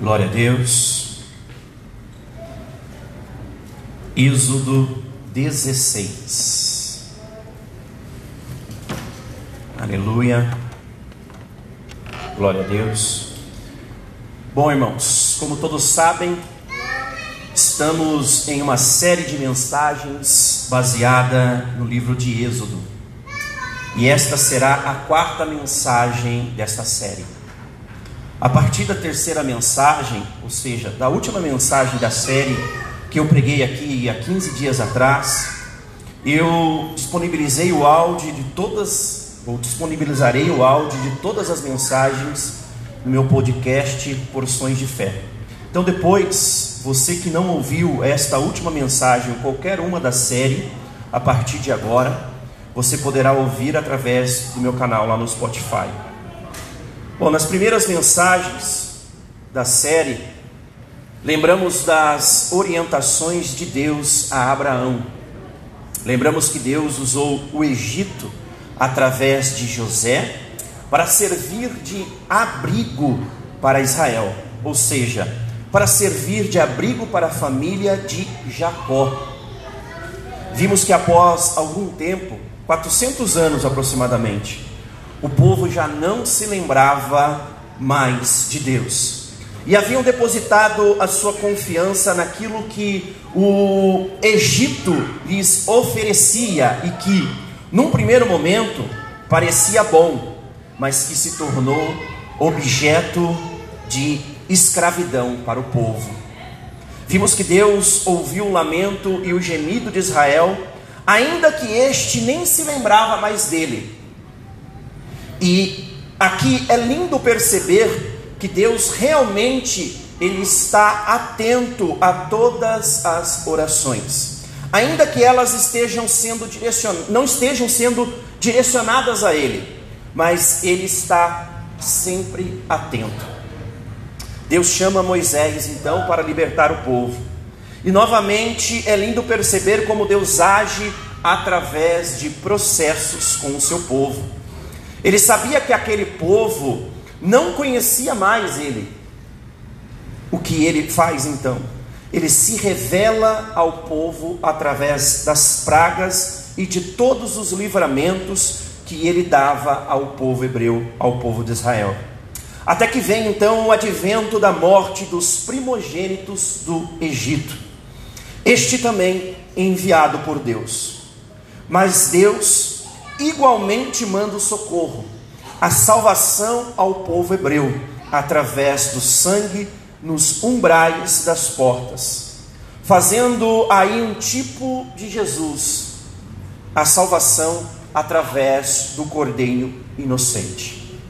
Glória a Deus. Êxodo 16. Aleluia. Glória a Deus. Bom, irmãos, como todos sabem, estamos em uma série de mensagens baseada no livro de Êxodo. E esta será a quarta mensagem desta série. A partir da terceira mensagem, ou seja, da última mensagem da série que eu preguei aqui há 15 dias atrás, eu disponibilizei o áudio de todas, ou disponibilizarei o áudio de todas as mensagens no meu podcast Porções de Fé. Então, depois, você que não ouviu esta última mensagem, ou qualquer uma da série, a partir de agora, você poderá ouvir através do meu canal lá no Spotify. Bom, nas primeiras mensagens da série, lembramos das orientações de Deus a Abraão. Lembramos que Deus usou o Egito através de José para servir de abrigo para Israel, ou seja, para servir de abrigo para a família de Jacó. Vimos que após algum tempo, 400 anos aproximadamente, o povo já não se lembrava mais de Deus. E haviam depositado a sua confiança naquilo que o Egito lhes oferecia e que, num primeiro momento, parecia bom, mas que se tornou objeto de escravidão para o povo. Vimos que Deus ouviu o lamento e o gemido de Israel, ainda que este nem se lembrava mais dele e aqui é lindo perceber que Deus realmente ele está atento a todas as orações. Ainda que elas estejam sendo direcionadas, não estejam sendo direcionadas a ele, mas ele está sempre atento. Deus chama Moisés então para libertar o povo. E novamente é lindo perceber como Deus age através de processos com o seu povo. Ele sabia que aquele povo não conhecia mais ele. O que ele faz então? Ele se revela ao povo através das pragas e de todos os livramentos que ele dava ao povo hebreu, ao povo de Israel. Até que vem então o advento da morte dos primogênitos do Egito. Este também enviado por Deus. Mas Deus igualmente manda o socorro, a salvação ao povo hebreu, através do sangue nos umbrais das portas, fazendo aí um tipo de Jesus, a salvação através do cordeiro inocente.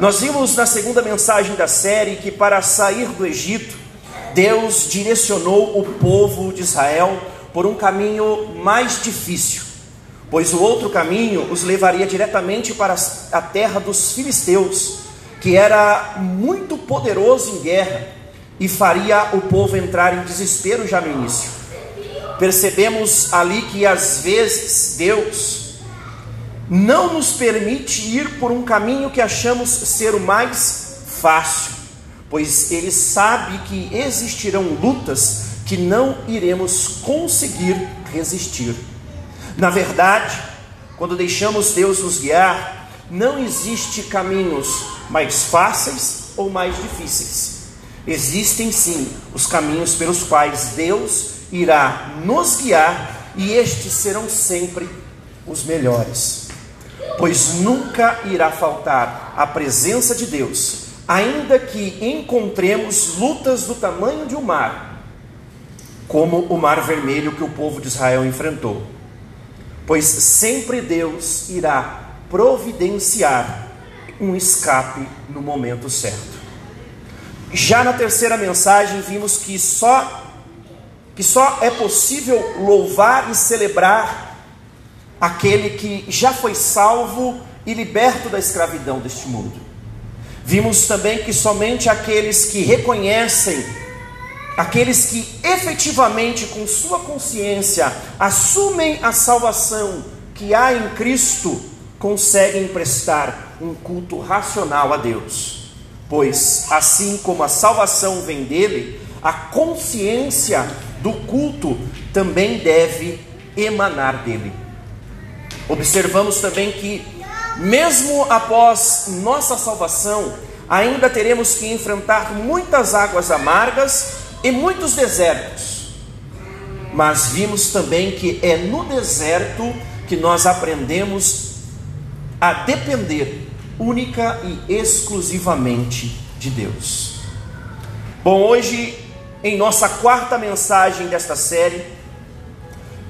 Nós vimos na segunda mensagem da série que para sair do Egito, Deus direcionou o povo de Israel por um caminho mais difícil pois o outro caminho os levaria diretamente para a terra dos filisteus, que era muito poderoso em guerra e faria o povo entrar em desespero já no início. Percebemos ali que às vezes Deus não nos permite ir por um caminho que achamos ser o mais fácil, pois Ele sabe que existirão lutas que não iremos conseguir resistir. Na verdade, quando deixamos Deus nos guiar, não existe caminhos mais fáceis ou mais difíceis. Existem sim os caminhos pelos quais Deus irá nos guiar e estes serão sempre os melhores. Pois nunca irá faltar a presença de Deus, ainda que encontremos lutas do tamanho de um mar, como o Mar Vermelho que o povo de Israel enfrentou pois sempre Deus irá providenciar um escape no momento certo. Já na terceira mensagem vimos que só que só é possível louvar e celebrar aquele que já foi salvo e liberto da escravidão deste mundo. Vimos também que somente aqueles que reconhecem aqueles que efetivamente, com sua consciência, assumem a salvação que há em Cristo, conseguem prestar um culto racional a Deus. pois assim como a salvação vem dele, a consciência do culto também deve emanar dele. Observamos também que, mesmo após nossa salvação, ainda teremos que enfrentar muitas águas amargas e muitos desertos. Mas vimos também que é no deserto que nós aprendemos a depender única e exclusivamente de Deus. Bom, hoje, em nossa quarta mensagem desta série,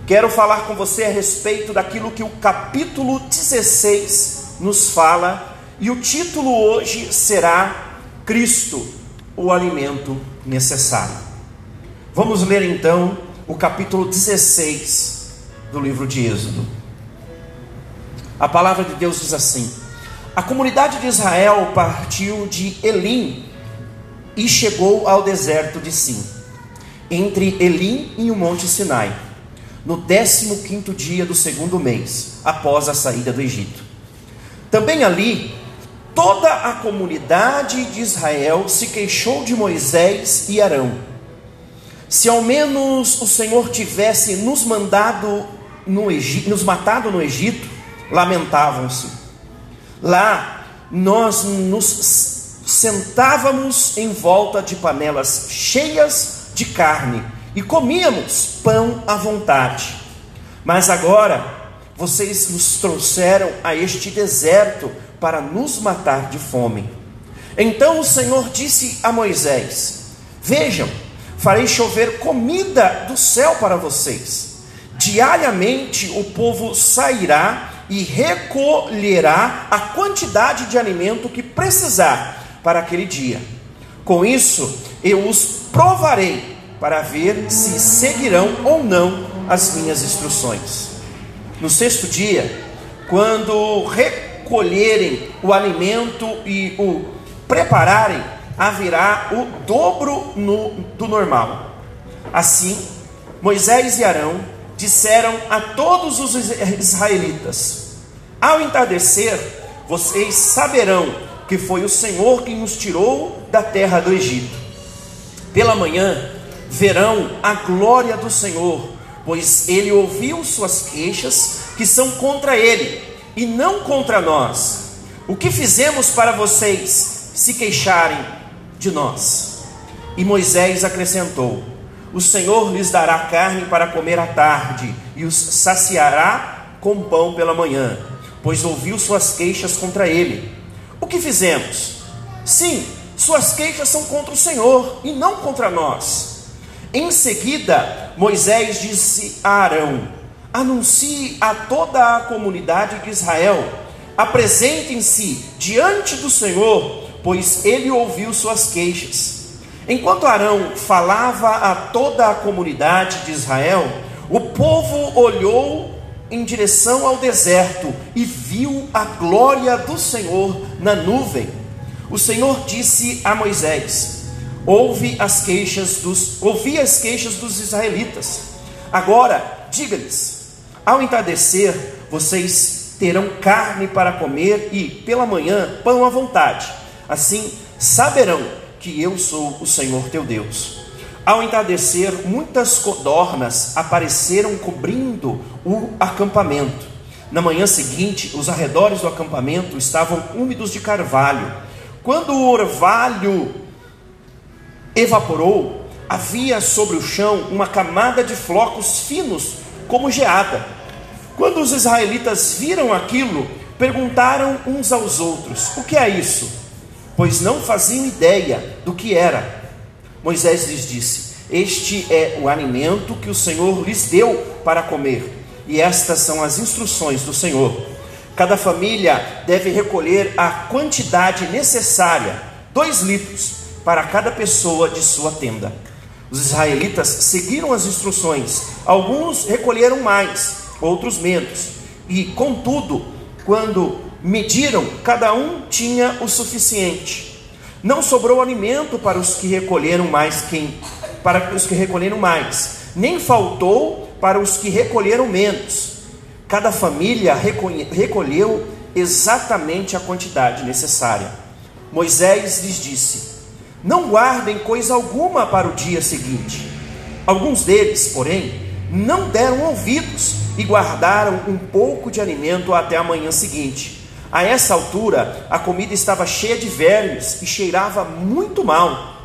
quero falar com você a respeito daquilo que o capítulo 16 nos fala, e o título hoje será Cristo, o alimento necessário. Vamos ler então o capítulo 16 do livro de Êxodo. A palavra de Deus diz assim: A comunidade de Israel partiu de Elim e chegou ao deserto de Sim, entre Elim e o monte Sinai, no 15 dia do segundo mês, após a saída do Egito. Também ali, toda a comunidade de Israel se queixou de Moisés e Arão. Se ao menos o Senhor tivesse nos mandado no Egito, nos matado no Egito, lamentavam-se. Lá nós nos sentávamos em volta de panelas cheias de carne e comíamos pão à vontade. Mas agora vocês nos trouxeram a este deserto para nos matar de fome. Então o Senhor disse a Moisés: Vejam, farei chover comida do céu para vocês. Diariamente o povo sairá e recolherá a quantidade de alimento que precisar para aquele dia. Com isso, eu os provarei para ver se seguirão ou não as minhas instruções. No sexto dia, quando recolherem o alimento e o prepararem, haverá o dobro no, do normal. Assim, Moisés e Arão disseram a todos os israelitas: Ao entardecer, vocês saberão que foi o Senhor quem nos tirou da terra do Egito. Pela manhã, verão a glória do Senhor, pois ele ouviu suas queixas, que são contra ele, e não contra nós. O que fizemos para vocês se queixarem de nós? E Moisés acrescentou: o Senhor lhes dará carne para comer à tarde e os saciará com pão pela manhã, pois ouviu suas queixas contra ele. O que fizemos? Sim, suas queixas são contra o Senhor e não contra nós. Em seguida, Moisés disse a Arão: Anuncie a toda a comunidade de Israel, apresentem-se diante do Senhor, pois ele ouviu suas queixas. Enquanto Arão falava a toda a comunidade de Israel, o povo olhou em direção ao deserto e viu a glória do Senhor na nuvem. O Senhor disse a Moisés: Ouve as queixas dos, ouvi as queixas dos israelitas. Agora, diga-lhes: Ao entardecer, vocês terão carne para comer e pela manhã pão à vontade. Assim saberão que eu sou o Senhor teu Deus. Ao entardecer, muitas codornas apareceram cobrindo o acampamento. Na manhã seguinte, os arredores do acampamento estavam úmidos de carvalho. Quando o orvalho evaporou, havia sobre o chão uma camada de flocos finos, como geada. Quando os israelitas viram aquilo, perguntaram uns aos outros: O que é isso? pois não faziam ideia do que era. Moisés lhes disse: Este é o alimento que o Senhor lhes deu para comer, e estas são as instruções do Senhor. Cada família deve recolher a quantidade necessária, dois litros, para cada pessoa de sua tenda. Os israelitas seguiram as instruções, alguns recolheram mais, outros menos, e contudo, quando mediram, cada um tinha o suficiente. Não sobrou alimento para os que recolheram mais quem para os que recolheram mais, nem faltou para os que recolheram menos. Cada família recolheu exatamente a quantidade necessária. Moisés lhes disse: Não guardem coisa alguma para o dia seguinte. Alguns deles, porém, não deram ouvidos e guardaram um pouco de alimento até a manhã seguinte. A essa altura, a comida estava cheia de vermes e cheirava muito mal.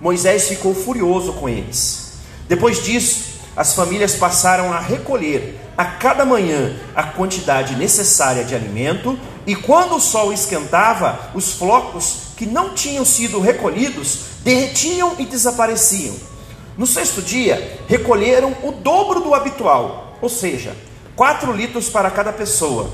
Moisés ficou furioso com eles. Depois disso, as famílias passaram a recolher a cada manhã a quantidade necessária de alimento, e quando o sol esquentava, os flocos que não tinham sido recolhidos derretiam e desapareciam. No sexto dia, recolheram o dobro do habitual, ou seja, quatro litros para cada pessoa.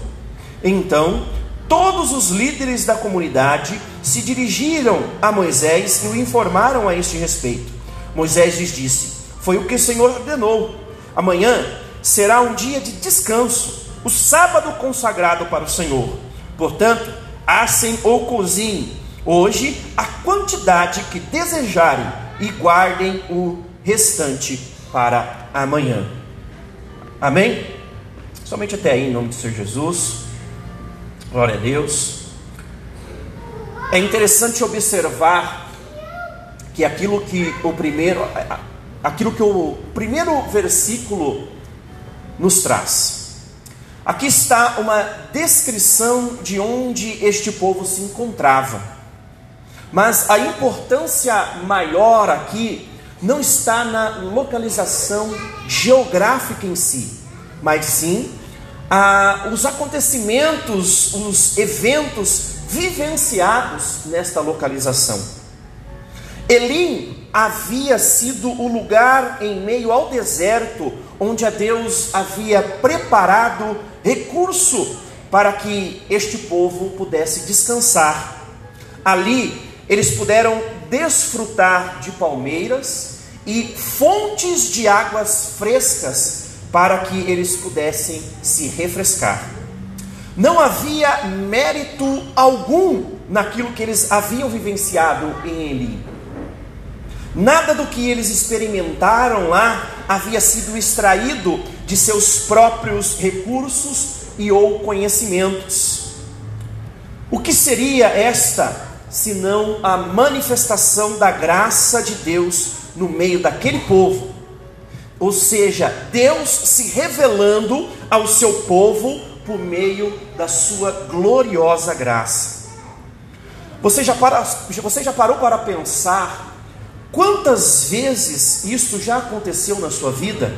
Então, todos os líderes da comunidade se dirigiram a Moisés e o informaram a este respeito. Moisés lhes disse: Foi o que o Senhor ordenou. Amanhã será um dia de descanso, o sábado consagrado para o Senhor. Portanto, assem ou cozinhem hoje a quantidade que desejarem e guardem o restante para amanhã. Amém? Somente até aí, em nome do Senhor Jesus. Glória a Deus. É interessante observar que aquilo que o primeiro, aquilo que o primeiro versículo nos traz. Aqui está uma descrição de onde este povo se encontrava. Mas a importância maior aqui não está na localização geográfica em si, mas sim a, os acontecimentos, os eventos vivenciados nesta localização. Elim havia sido o lugar em meio ao deserto onde a Deus havia preparado recurso para que este povo pudesse descansar. Ali eles puderam desfrutar de palmeiras e fontes de águas frescas para que eles pudessem se refrescar. Não havia mérito algum naquilo que eles haviam vivenciado em Eli. Nada do que eles experimentaram lá havia sido extraído de seus próprios recursos e ou conhecimentos. O que seria esta senão a manifestação da graça de Deus no meio daquele povo? Ou seja, Deus se revelando ao seu povo por meio da sua gloriosa graça. Você já, para, você já parou para pensar Quantas vezes isso já aconteceu na sua vida?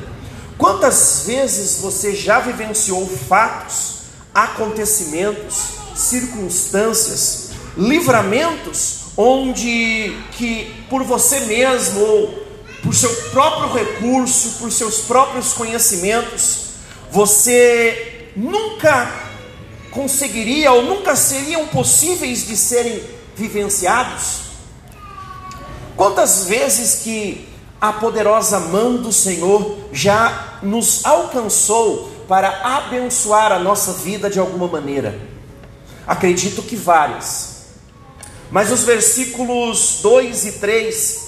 Quantas vezes você já vivenciou fatos, acontecimentos, circunstâncias, livramentos onde que por você mesmo ou por seu próprio recurso, por seus próprios conhecimentos, você nunca conseguiria ou nunca seriam possíveis de serem vivenciados? Quantas vezes que a poderosa mão do Senhor já nos alcançou para abençoar a nossa vida de alguma maneira? Acredito que várias. Mas os versículos 2 e 3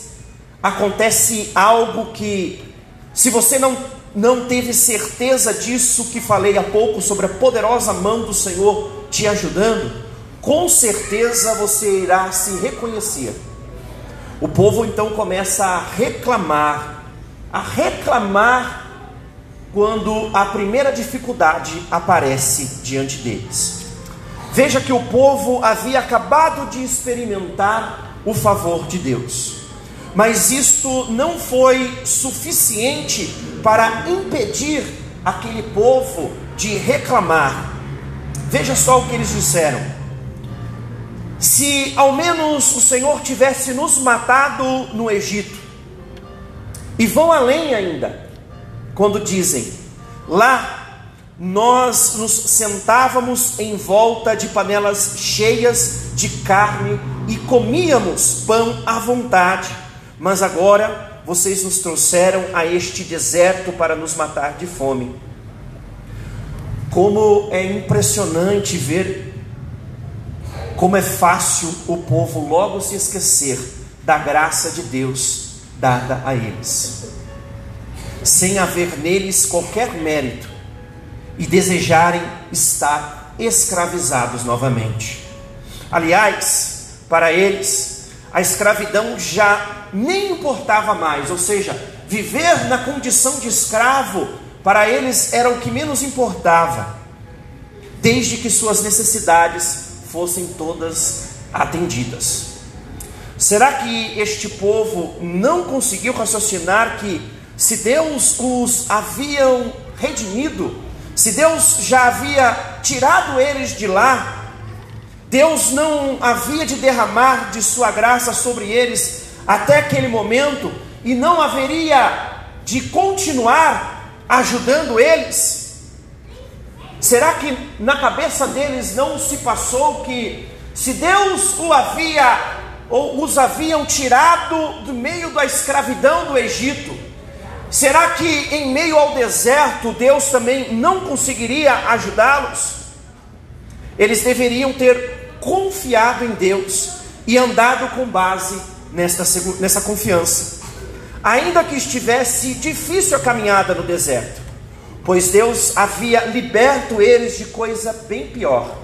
acontece algo que, se você não, não teve certeza disso que falei há pouco sobre a poderosa mão do Senhor te ajudando, com certeza você irá se reconhecer o povo então começa a reclamar, a reclamar quando a primeira dificuldade aparece diante deles. Veja que o povo havia acabado de experimentar o favor de Deus, mas isto não foi suficiente para impedir aquele povo de reclamar. Veja só o que eles disseram: se ao menos o Senhor tivesse nos matado no Egito, e vão além ainda, quando dizem: lá nós nos sentávamos em volta de panelas cheias de carne e comíamos pão à vontade, mas agora vocês nos trouxeram a este deserto para nos matar de fome. Como é impressionante ver como é fácil o povo logo se esquecer da graça de Deus dada a eles, sem haver neles qualquer mérito e desejarem estar escravizados novamente. Aliás, para eles, a escravidão já nem importava mais, ou seja, viver na condição de escravo para eles era o que menos importava, desde que suas necessidades fossem todas atendidas. Será que este povo não conseguiu raciocinar que, se Deus os haviam redimido, se Deus já havia tirado eles de lá, Deus não havia de derramar de sua graça sobre eles até aquele momento e não haveria de continuar ajudando eles? Será que na cabeça deles não se passou que se Deus o havia ou os haviam tirado do meio da escravidão do Egito, será que em meio ao deserto Deus também não conseguiria ajudá-los? Eles deveriam ter confiado em Deus e andado com base nesta, nessa confiança, ainda que estivesse difícil a caminhada no deserto, pois Deus havia liberto eles de coisa bem pior,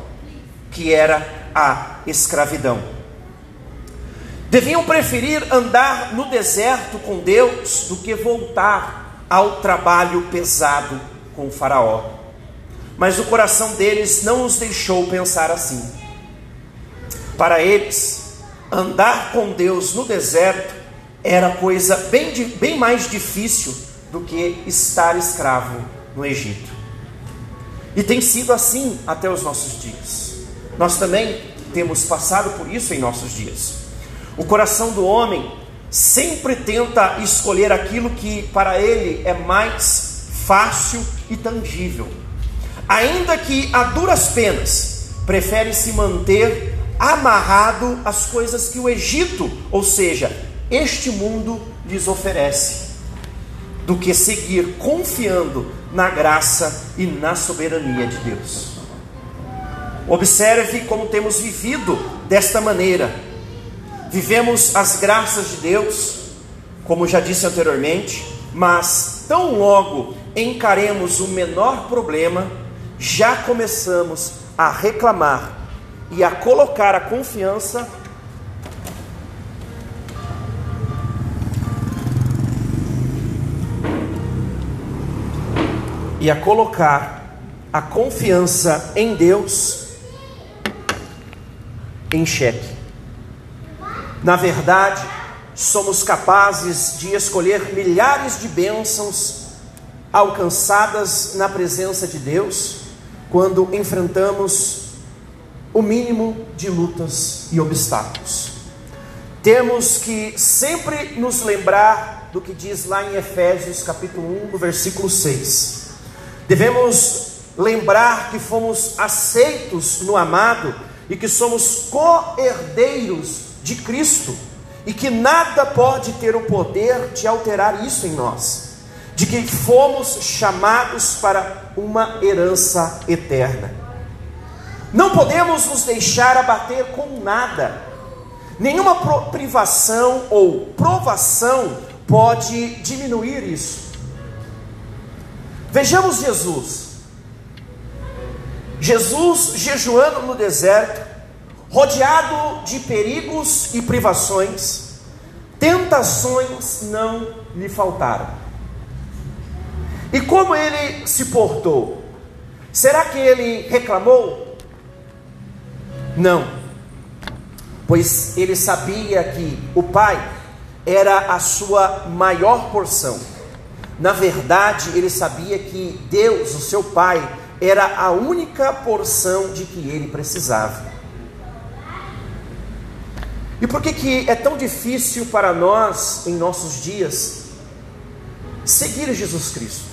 que era a escravidão. Deviam preferir andar no deserto com Deus do que voltar ao trabalho pesado com Faraó. Mas o coração deles não os deixou pensar assim. Para eles, andar com Deus no deserto era coisa bem, bem mais difícil do que estar escravo no Egito. E tem sido assim até os nossos dias. Nós também temos passado por isso em nossos dias. O coração do homem sempre tenta escolher aquilo que para ele é mais fácil e tangível. Ainda que a duras penas, prefere se manter amarrado às coisas que o Egito, ou seja, este mundo lhes oferece, do que seguir confiando na graça e na soberania de Deus. Observe como temos vivido desta maneira Vivemos as graças de Deus, como já disse anteriormente, mas tão logo encaremos o menor problema, já começamos a reclamar e a colocar a confiança e a colocar a confiança em Deus em xeque. Na verdade, somos capazes de escolher milhares de bênçãos alcançadas na presença de Deus quando enfrentamos o mínimo de lutas e obstáculos. Temos que sempre nos lembrar do que diz lá em Efésios capítulo 1, versículo 6. Devemos lembrar que fomos aceitos no amado e que somos co-herdeiros de Cristo e que nada pode ter o poder de alterar isso em nós, de que fomos chamados para uma herança eterna. Não podemos nos deixar abater com nada, nenhuma privação ou provação pode diminuir isso. Vejamos Jesus. Jesus jejuando no deserto, rodeado de perigos e privações, tentações não lhe faltaram. E como ele se portou? Será que ele reclamou? Não, pois ele sabia que o Pai era a sua maior porção. Na verdade, ele sabia que Deus, o seu Pai, era a única porção de que ele precisava. E por que, que é tão difícil para nós, em nossos dias, seguir Jesus Cristo?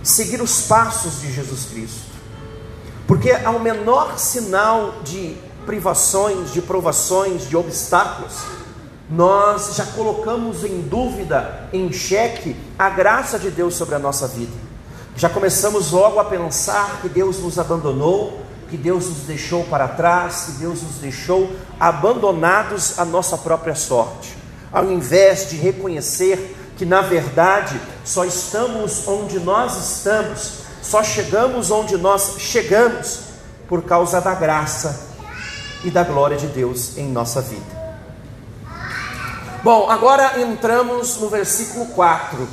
Seguir os passos de Jesus Cristo? Porque ao menor sinal de privações, de provações, de obstáculos, nós já colocamos em dúvida, em xeque, a graça de Deus sobre a nossa vida. Já começamos logo a pensar que Deus nos abandonou, que Deus nos deixou para trás, que Deus nos deixou abandonados à nossa própria sorte, ao invés de reconhecer que na verdade só estamos onde nós estamos, só chegamos onde nós chegamos por causa da graça e da glória de Deus em nossa vida. Bom, agora entramos no versículo 4.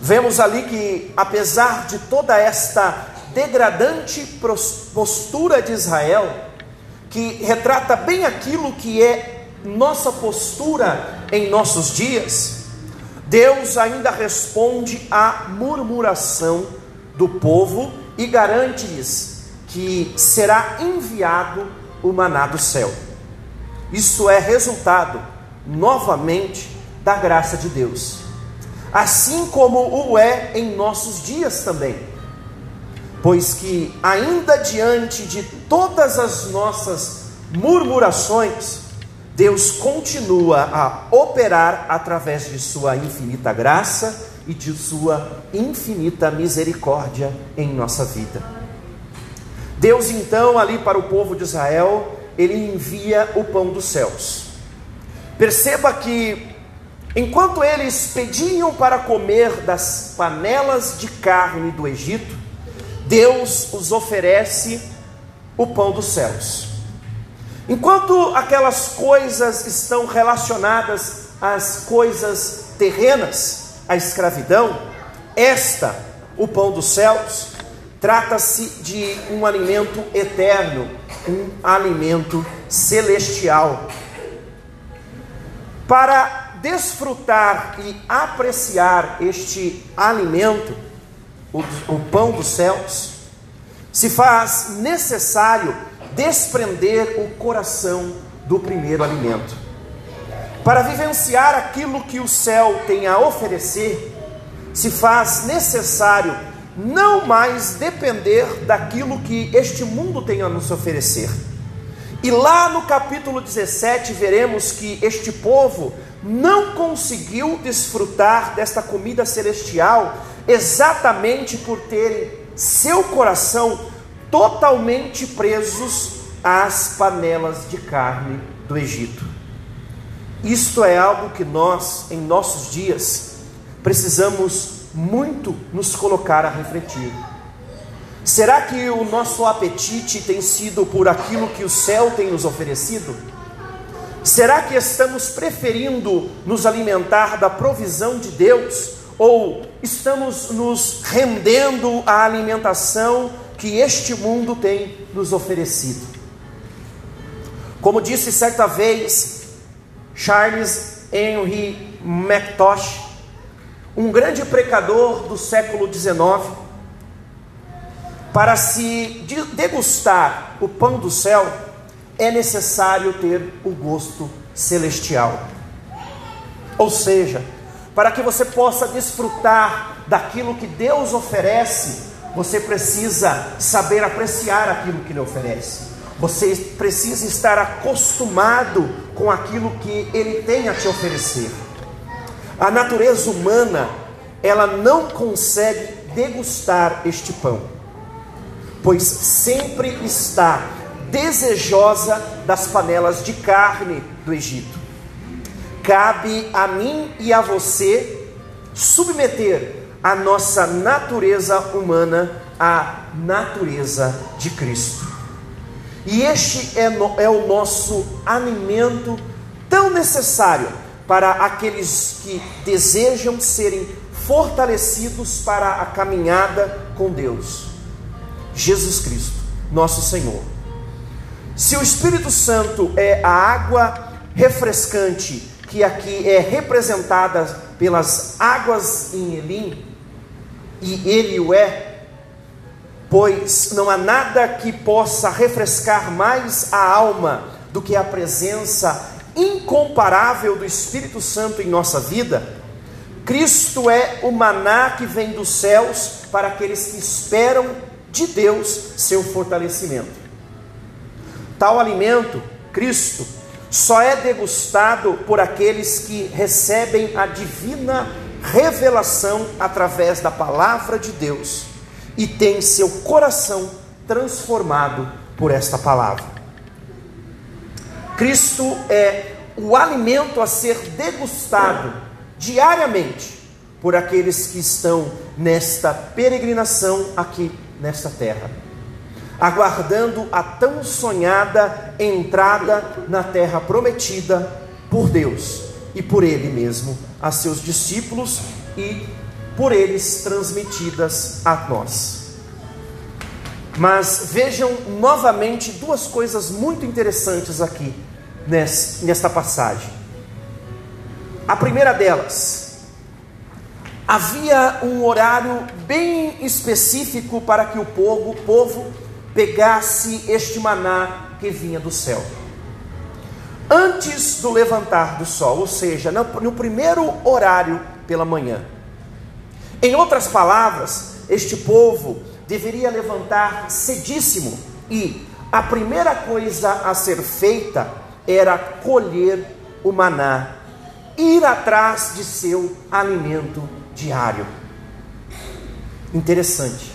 Vemos ali que, apesar de toda esta degradante postura de Israel, que retrata bem aquilo que é nossa postura em nossos dias, Deus ainda responde à murmuração do povo e garante-lhes que será enviado o maná do céu. Isso é resultado, novamente, da graça de Deus, assim como o é em nossos dias também, pois que, ainda diante de todas as nossas murmurações, Deus continua a operar através de Sua infinita graça e de Sua infinita misericórdia em nossa vida. Deus, então, ali para o povo de Israel, ele envia o pão dos céus. Perceba que, enquanto eles pediam para comer das panelas de carne do Egito, Deus os oferece o pão dos céus. Enquanto aquelas coisas estão relacionadas às coisas terrenas, a escravidão, esta, o pão dos céus, trata-se de um alimento eterno, um alimento celestial. Para desfrutar e apreciar este alimento, o, o pão dos céus, se faz necessário desprender o coração do primeiro alimento. Para vivenciar aquilo que o céu tem a oferecer, se faz necessário não mais depender daquilo que este mundo tem a nos oferecer. E lá no capítulo 17 veremos que este povo não conseguiu desfrutar desta comida celestial exatamente por terem seu coração totalmente presos às panelas de carne do Egito. Isto é algo que nós, em nossos dias, precisamos muito nos colocar a refletir. Será que o nosso apetite tem sido por aquilo que o céu tem nos oferecido? Será que estamos preferindo nos alimentar da provisão de Deus ou estamos nos rendendo à alimentação que este mundo tem nos oferecido? Como disse certa vez Charles Henry McTosh, um grande precador do século XIX, para se degustar o pão do céu, é necessário ter o gosto celestial. Ou seja, para que você possa desfrutar daquilo que Deus oferece, você precisa saber apreciar aquilo que Ele oferece. Você precisa estar acostumado com aquilo que Ele tem a te oferecer. A natureza humana, ela não consegue degustar este pão, pois sempre está desejosa das panelas de carne do Egito. Cabe a mim e a você submeter a nossa natureza humana à natureza de Cristo. E este é, no, é o nosso alimento tão necessário para aqueles que desejam serem fortalecidos para a caminhada com Deus. Jesus Cristo, nosso Senhor. Se o Espírito Santo é a água refrescante, que aqui é representada pelas águas em Elim, e ele o é, pois não há nada que possa refrescar mais a alma do que a presença incomparável do Espírito Santo em nossa vida. Cristo é o maná que vem dos céus para aqueles que esperam de Deus seu fortalecimento. Tal alimento, Cristo, só é degustado por aqueles que recebem a divina revelação através da palavra de Deus e tem seu coração transformado por esta palavra. Cristo é o alimento a ser degustado diariamente por aqueles que estão nesta peregrinação aqui nesta terra. Aguardando a tão sonhada entrada na terra prometida por Deus e por Ele mesmo, a seus discípulos e por eles transmitidas a nós. Mas vejam novamente duas coisas muito interessantes aqui nesta passagem. A primeira delas, havia um horário bem específico para que o povo, povo pegasse este maná que vinha do céu. Antes do levantar do sol, ou seja, no primeiro horário pela manhã. Em outras palavras, este povo deveria levantar cedíssimo e a primeira coisa a ser feita era colher o maná, ir atrás de seu alimento diário. Interessante.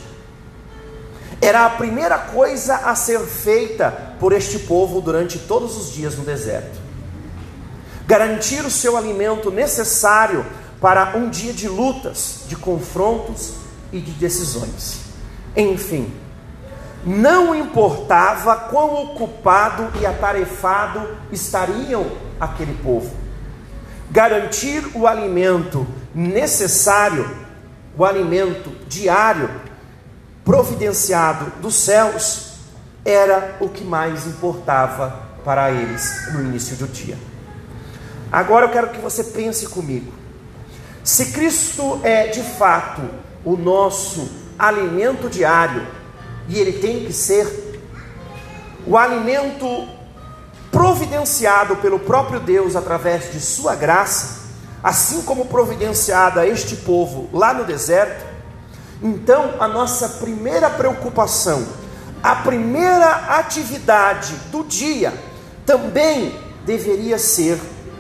Era a primeira coisa a ser feita por este povo durante todos os dias no deserto. Garantir o seu alimento necessário para um dia de lutas, de confrontos e de decisões. Enfim, não importava quão ocupado e atarefado estariam aquele povo. Garantir o alimento necessário, o alimento diário, providenciado dos céus, era o que mais importava para eles no início do dia. Agora eu quero que você pense comigo. Se Cristo é de fato o nosso alimento diário, e ele tem que ser o alimento providenciado pelo próprio Deus através de sua graça, assim como providenciado a este povo lá no deserto. Então, a nossa primeira preocupação, a primeira atividade do dia também deveria ser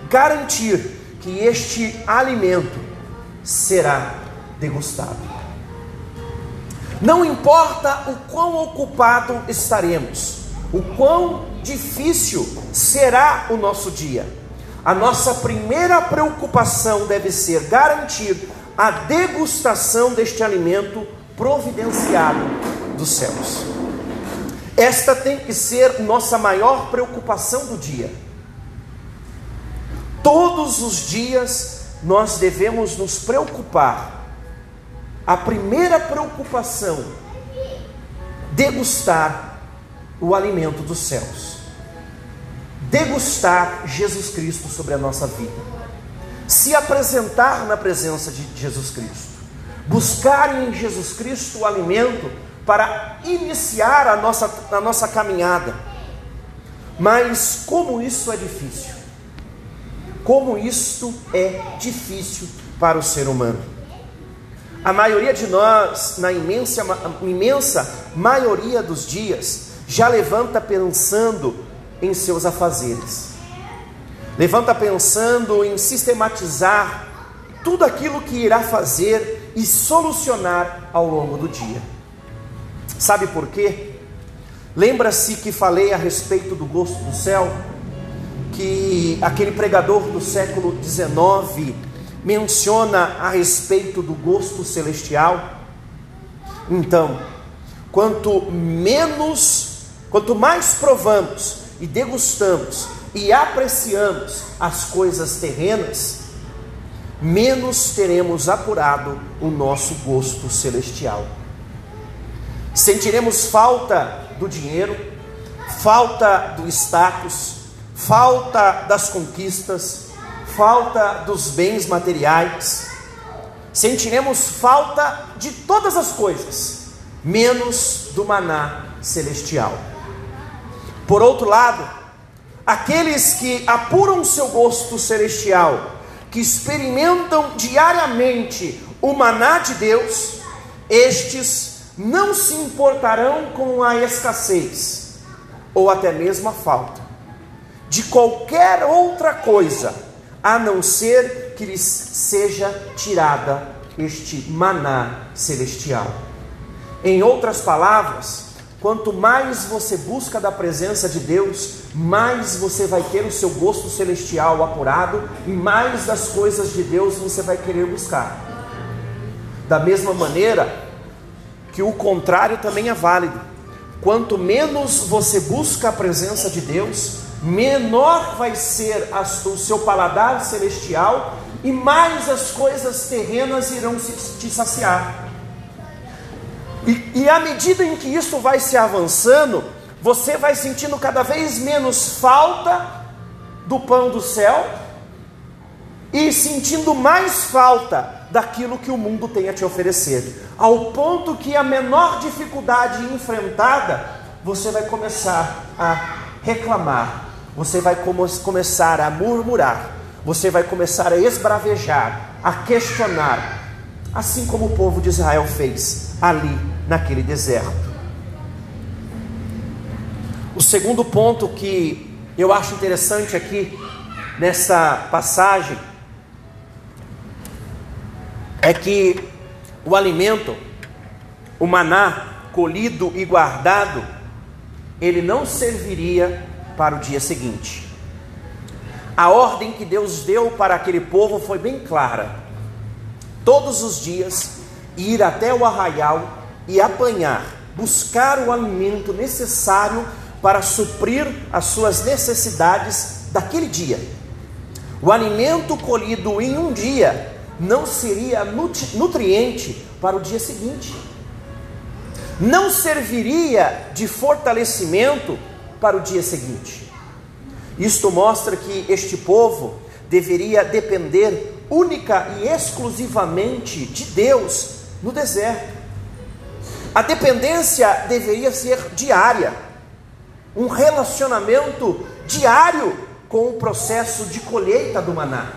garantir que este alimento será degustado. Não importa o quão ocupado estaremos, o quão difícil será o nosso dia, a nossa primeira preocupação deve ser garantir a degustação deste alimento providenciado dos céus. Esta tem que ser nossa maior preocupação do dia. Todos os dias nós devemos nos preocupar a primeira preocupação, degustar o alimento dos céus, degustar Jesus Cristo sobre a nossa vida, se apresentar na presença de Jesus Cristo, buscar em Jesus Cristo o alimento para iniciar a nossa, a nossa caminhada. Mas como isso é difícil, como isto é difícil para o ser humano. A maioria de nós, na imensa, imensa maioria dos dias, já levanta pensando em seus afazeres. Levanta pensando em sistematizar tudo aquilo que irá fazer e solucionar ao longo do dia. Sabe por quê? Lembra-se que falei a respeito do gosto do céu? Que aquele pregador do século XIX menciona a respeito do gosto celestial. Então, quanto menos, quanto mais provamos e degustamos e apreciamos as coisas terrenas, menos teremos apurado o nosso gosto celestial. Sentiremos falta do dinheiro, falta do status, falta das conquistas, falta dos bens materiais, sentiremos falta de todas as coisas, menos do maná celestial. Por outro lado, aqueles que apuram seu gosto celestial, que experimentam diariamente o maná de Deus, estes não se importarão com a escassez ou até mesmo a falta de qualquer outra coisa a não ser que lhes seja tirada este maná celestial. Em outras palavras, quanto mais você busca da presença de Deus, mais você vai ter o seu gosto celestial apurado e mais das coisas de Deus você vai querer buscar. Da mesma maneira que o contrário também é válido. quanto menos você busca a presença de Deus, menor vai ser o seu paladar celestial e mais as coisas terrenas irão te saciar. E, e à medida em que isso vai se avançando, você vai sentindo cada vez menos falta do pão do céu e sentindo mais falta daquilo que o mundo tem a te oferecer, ao ponto que a menor dificuldade enfrentada, você vai começar a reclamar, você vai começar a murmurar, você vai começar a esbravejar, a questionar, assim como o povo de Israel fez ali naquele deserto. O segundo ponto que eu acho interessante aqui nessa passagem é que o alimento, o maná colhido e guardado, ele não serviria para o dia seguinte. A ordem que Deus deu para aquele povo foi bem clara: todos os dias ir até o arraial e apanhar, buscar o alimento necessário para suprir as suas necessidades daquele dia. O alimento colhido em um dia não seria nutriente para o dia seguinte, não serviria de fortalecimento para o dia seguinte. Isto mostra que este povo deveria depender única e exclusivamente de Deus no deserto. A dependência deveria ser diária, um relacionamento diário com o processo de colheita do maná.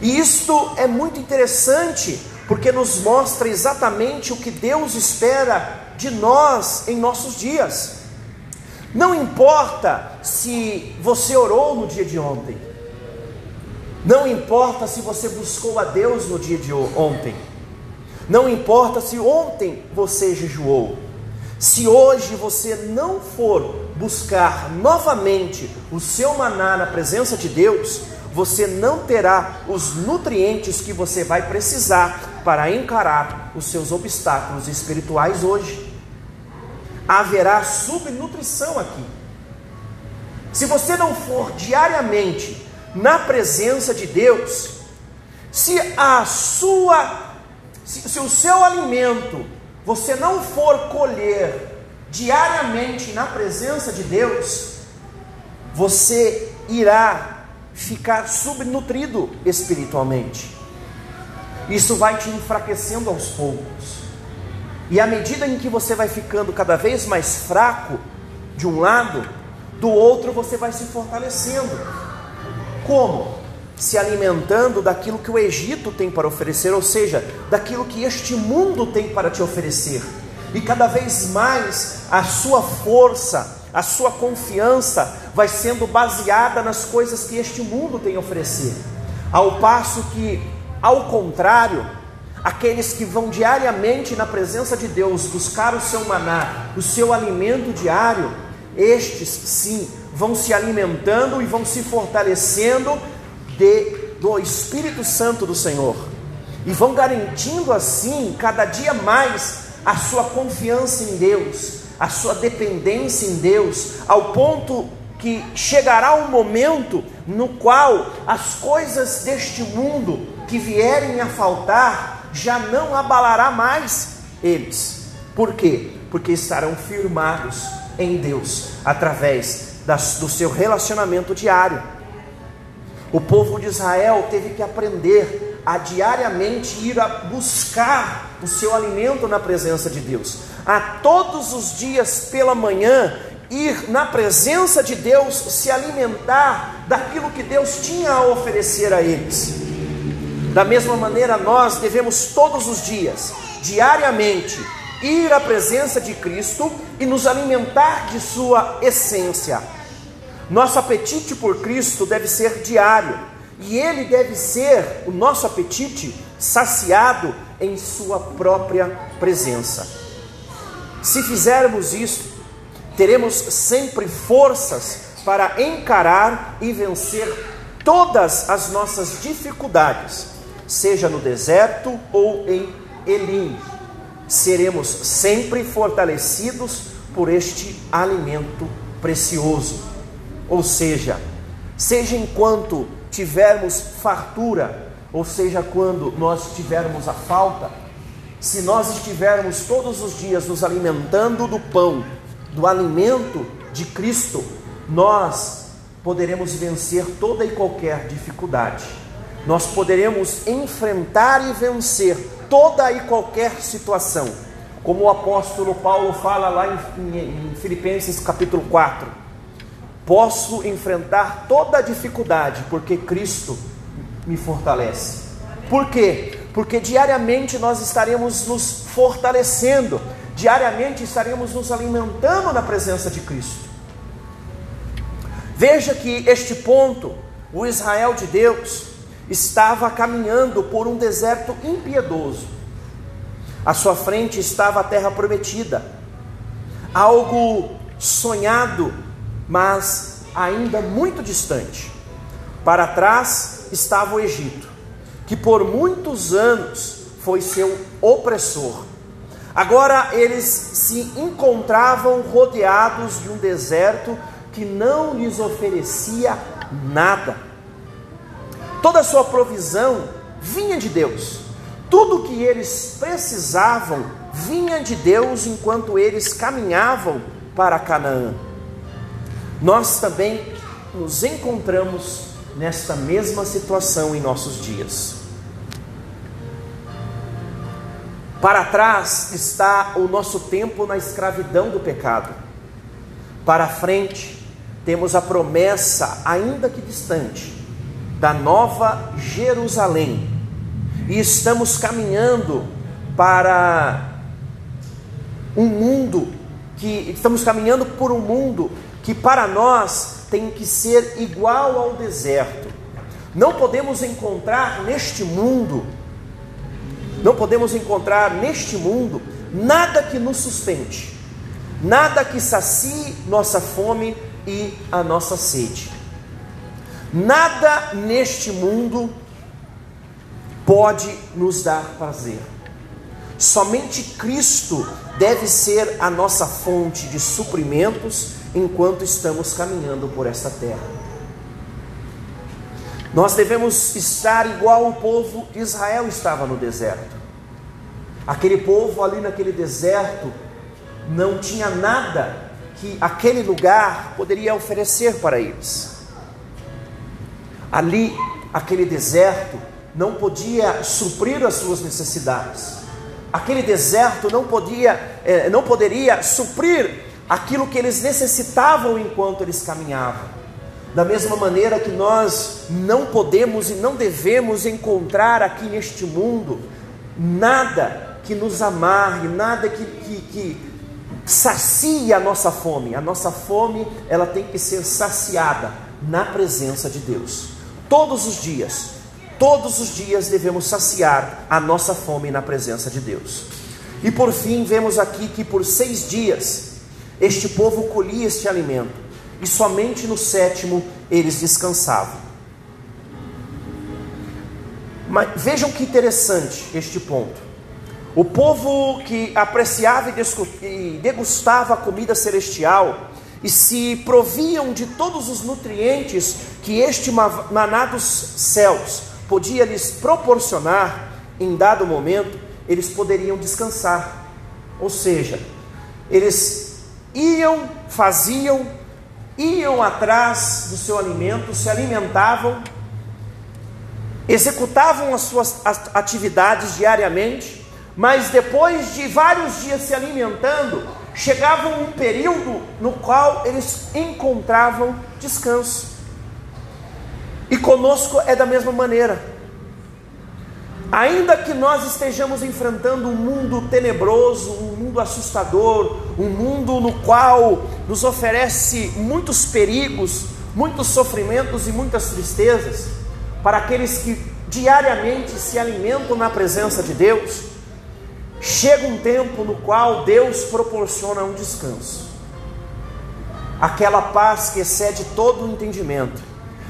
E isto é muito interessante, porque nos mostra exatamente o que Deus espera de nós em nossos dias. Não importa se você orou no dia de ontem, não importa se você buscou a Deus no dia de ontem, não importa se ontem você jejuou, se hoje você não for buscar novamente o seu maná na presença de Deus, você não terá os nutrientes que você vai precisar para encarar os seus obstáculos espirituais hoje. Haverá subnutrição aqui. Se você não for diariamente na presença de Deus, se a sua se, se o seu alimento você não for colher diariamente na presença de Deus, você irá ficar subnutrido espiritualmente. Isso vai te enfraquecendo aos poucos. E à medida em que você vai ficando cada vez mais fraco de um lado, do outro você vai se fortalecendo. Como? Se alimentando daquilo que o Egito tem para oferecer, ou seja, daquilo que este mundo tem para te oferecer. E cada vez mais a sua força, a sua confiança vai sendo baseada nas coisas que este mundo tem a oferecer. Ao passo que, ao contrário, aqueles que vão diariamente na presença de Deus buscar o seu maná, o seu alimento diário, estes sim vão se alimentando e vão se fortalecendo de, do Espírito Santo do Senhor e vão garantindo assim cada dia mais a sua confiança em Deus, a sua dependência em Deus, ao ponto que chegará um momento no qual as coisas deste mundo que vierem a faltar já não abalará mais eles. Por quê? Porque estarão firmados em Deus através das, do seu relacionamento diário. O povo de Israel teve que aprender a diariamente ir a buscar o seu alimento na presença de Deus a todos os dias pela manhã ir na presença de Deus, se alimentar daquilo que Deus tinha a oferecer a eles. Da mesma maneira, nós devemos todos os dias, diariamente, ir à presença de Cristo e nos alimentar de Sua essência. Nosso apetite por Cristo deve ser diário e ele deve ser, o nosso apetite, saciado em Sua própria presença. Se fizermos isso, teremos sempre forças para encarar e vencer todas as nossas dificuldades, seja no deserto ou em Elim. Seremos sempre fortalecidos por este alimento precioso. Ou seja, seja enquanto tivermos fartura, ou seja, quando nós tivermos a falta, se nós estivermos todos os dias nos alimentando do pão, do alimento de Cristo, nós poderemos vencer toda e qualquer dificuldade. Nós poderemos enfrentar e vencer toda e qualquer situação. Como o apóstolo Paulo fala lá em, em Filipenses capítulo 4. Posso enfrentar toda a dificuldade porque Cristo me fortalece. Por quê? Porque diariamente nós estaremos nos fortalecendo, diariamente estaremos nos alimentando na presença de Cristo. Veja que este ponto, o Israel de Deus, estava caminhando por um deserto impiedoso. À sua frente estava a terra prometida, algo sonhado, mas ainda muito distante. Para trás estava o Egito, que por muitos anos foi seu opressor. Agora eles se encontravam rodeados de um deserto que não lhes oferecia nada. Toda a sua provisão vinha de Deus. Tudo que eles precisavam vinha de Deus enquanto eles caminhavam para Canaã. Nós também nos encontramos nesta mesma situação em nossos dias. Para trás está o nosso tempo na escravidão do pecado. Para frente temos a promessa, ainda que distante, da nova Jerusalém. E estamos caminhando para um mundo que estamos caminhando por um mundo que para nós tem que ser igual ao deserto. Não podemos encontrar neste mundo não podemos encontrar neste mundo nada que nos sustente, nada que sacie nossa fome e a nossa sede. Nada neste mundo pode nos dar prazer. Somente Cristo deve ser a nossa fonte de suprimentos enquanto estamos caminhando por esta terra. Nós devemos estar igual o povo de Israel estava no deserto. Aquele povo ali naquele deserto não tinha nada que aquele lugar poderia oferecer para eles. Ali, aquele deserto não podia suprir as suas necessidades. Aquele deserto não podia, eh, não poderia suprir aquilo que eles necessitavam enquanto eles caminhavam. Da mesma maneira que nós não podemos e não devemos encontrar aqui neste mundo nada que nos amarre, nada que, que, que sacia a nossa fome. A nossa fome, ela tem que ser saciada na presença de Deus. Todos os dias, todos os dias devemos saciar a nossa fome na presença de Deus. E por fim, vemos aqui que por seis dias este povo colhia este alimento, e somente no sétimo eles descansavam. Mas vejam que interessante este ponto. O povo que apreciava e degustava a comida celestial e se proviam de todos os nutrientes que este maná dos céus podia lhes proporcionar, em dado momento, eles poderiam descansar. Ou seja, eles iam, faziam, iam atrás do seu alimento, se alimentavam, executavam as suas atividades diariamente, mas depois de vários dias se alimentando, chegava um período no qual eles encontravam descanso. E conosco é da mesma maneira. Ainda que nós estejamos enfrentando um mundo tenebroso, um mundo assustador, um mundo no qual nos oferece muitos perigos, muitos sofrimentos e muitas tristezas, para aqueles que diariamente se alimentam na presença de Deus, Chega um tempo no qual Deus proporciona um descanso, aquela paz que excede todo o entendimento,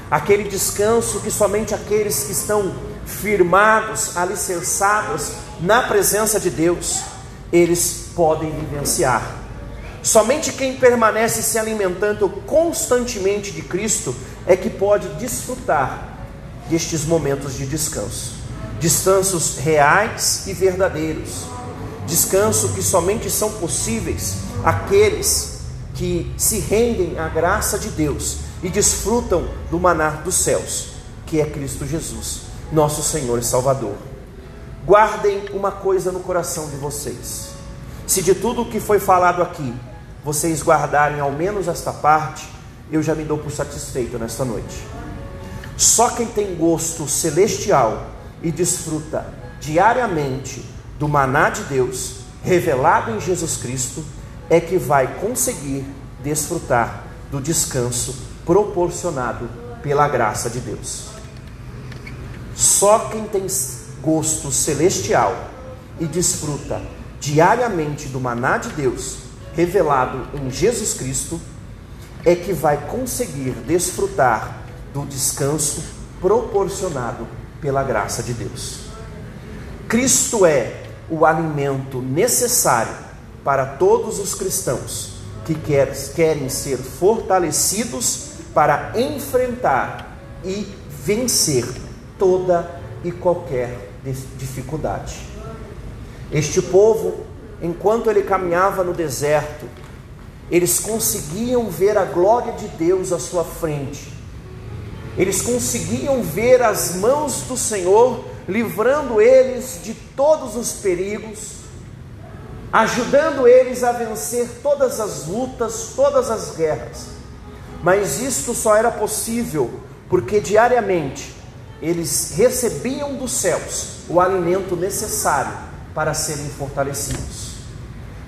aquele descanso que somente aqueles que estão firmados, alicerçados na presença de Deus, eles podem vivenciar. Somente quem permanece se alimentando constantemente de Cristo é que pode desfrutar destes momentos de descanso. Descansos reais e verdadeiros. Descanso que somente são possíveis aqueles que se rendem à graça de Deus e desfrutam do manar dos céus, que é Cristo Jesus, nosso Senhor e Salvador. Guardem uma coisa no coração de vocês. Se de tudo o que foi falado aqui, vocês guardarem ao menos esta parte, eu já me dou por satisfeito nesta noite. Só quem tem gosto celestial e desfruta diariamente do maná de Deus, revelado em Jesus Cristo, é que vai conseguir desfrutar do descanso proporcionado pela graça de Deus. Só quem tem gosto celestial e desfruta diariamente do maná de Deus, revelado em Jesus Cristo, é que vai conseguir desfrutar do descanso proporcionado pela graça de Deus. Cristo é o alimento necessário para todos os cristãos que querem ser fortalecidos para enfrentar e vencer toda e qualquer dificuldade. Este povo, enquanto ele caminhava no deserto, eles conseguiam ver a glória de Deus à sua frente. Eles conseguiam ver as mãos do Senhor livrando eles de todos os perigos, ajudando eles a vencer todas as lutas, todas as guerras. Mas isto só era possível porque diariamente eles recebiam dos céus o alimento necessário para serem fortalecidos.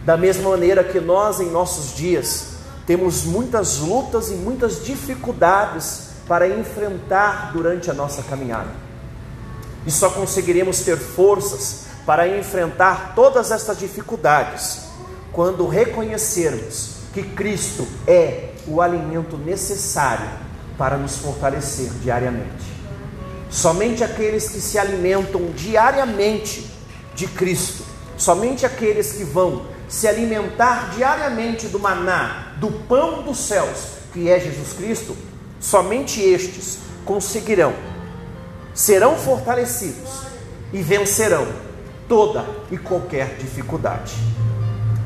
Da mesma maneira que nós, em nossos dias, temos muitas lutas e muitas dificuldades para enfrentar durante a nossa caminhada. E só conseguiremos ter forças para enfrentar todas estas dificuldades quando reconhecermos que Cristo é o alimento necessário para nos fortalecer diariamente. Somente aqueles que se alimentam diariamente de Cristo, somente aqueles que vão se alimentar diariamente do maná, do pão dos céus, que é Jesus Cristo, somente estes conseguirão, serão fortalecidos e vencerão toda e qualquer dificuldade.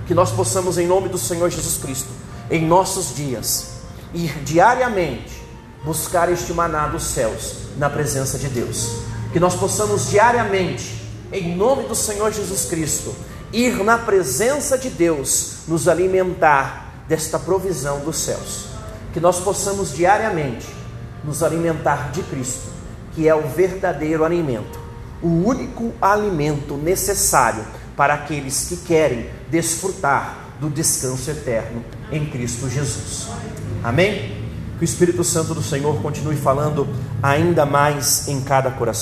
Que nós possamos, em nome do Senhor Jesus Cristo, em nossos dias, ir diariamente buscar este maná dos céus na presença de Deus. Que nós possamos diariamente, em nome do Senhor Jesus Cristo, ir na presença de Deus, nos alimentar desta provisão dos céus. Que nós possamos diariamente nos alimentar de Cristo, que é o verdadeiro alimento, o único alimento necessário para aqueles que querem desfrutar do descanso eterno em Cristo Jesus. Amém? Que o Espírito Santo do Senhor continue falando ainda mais em cada coração.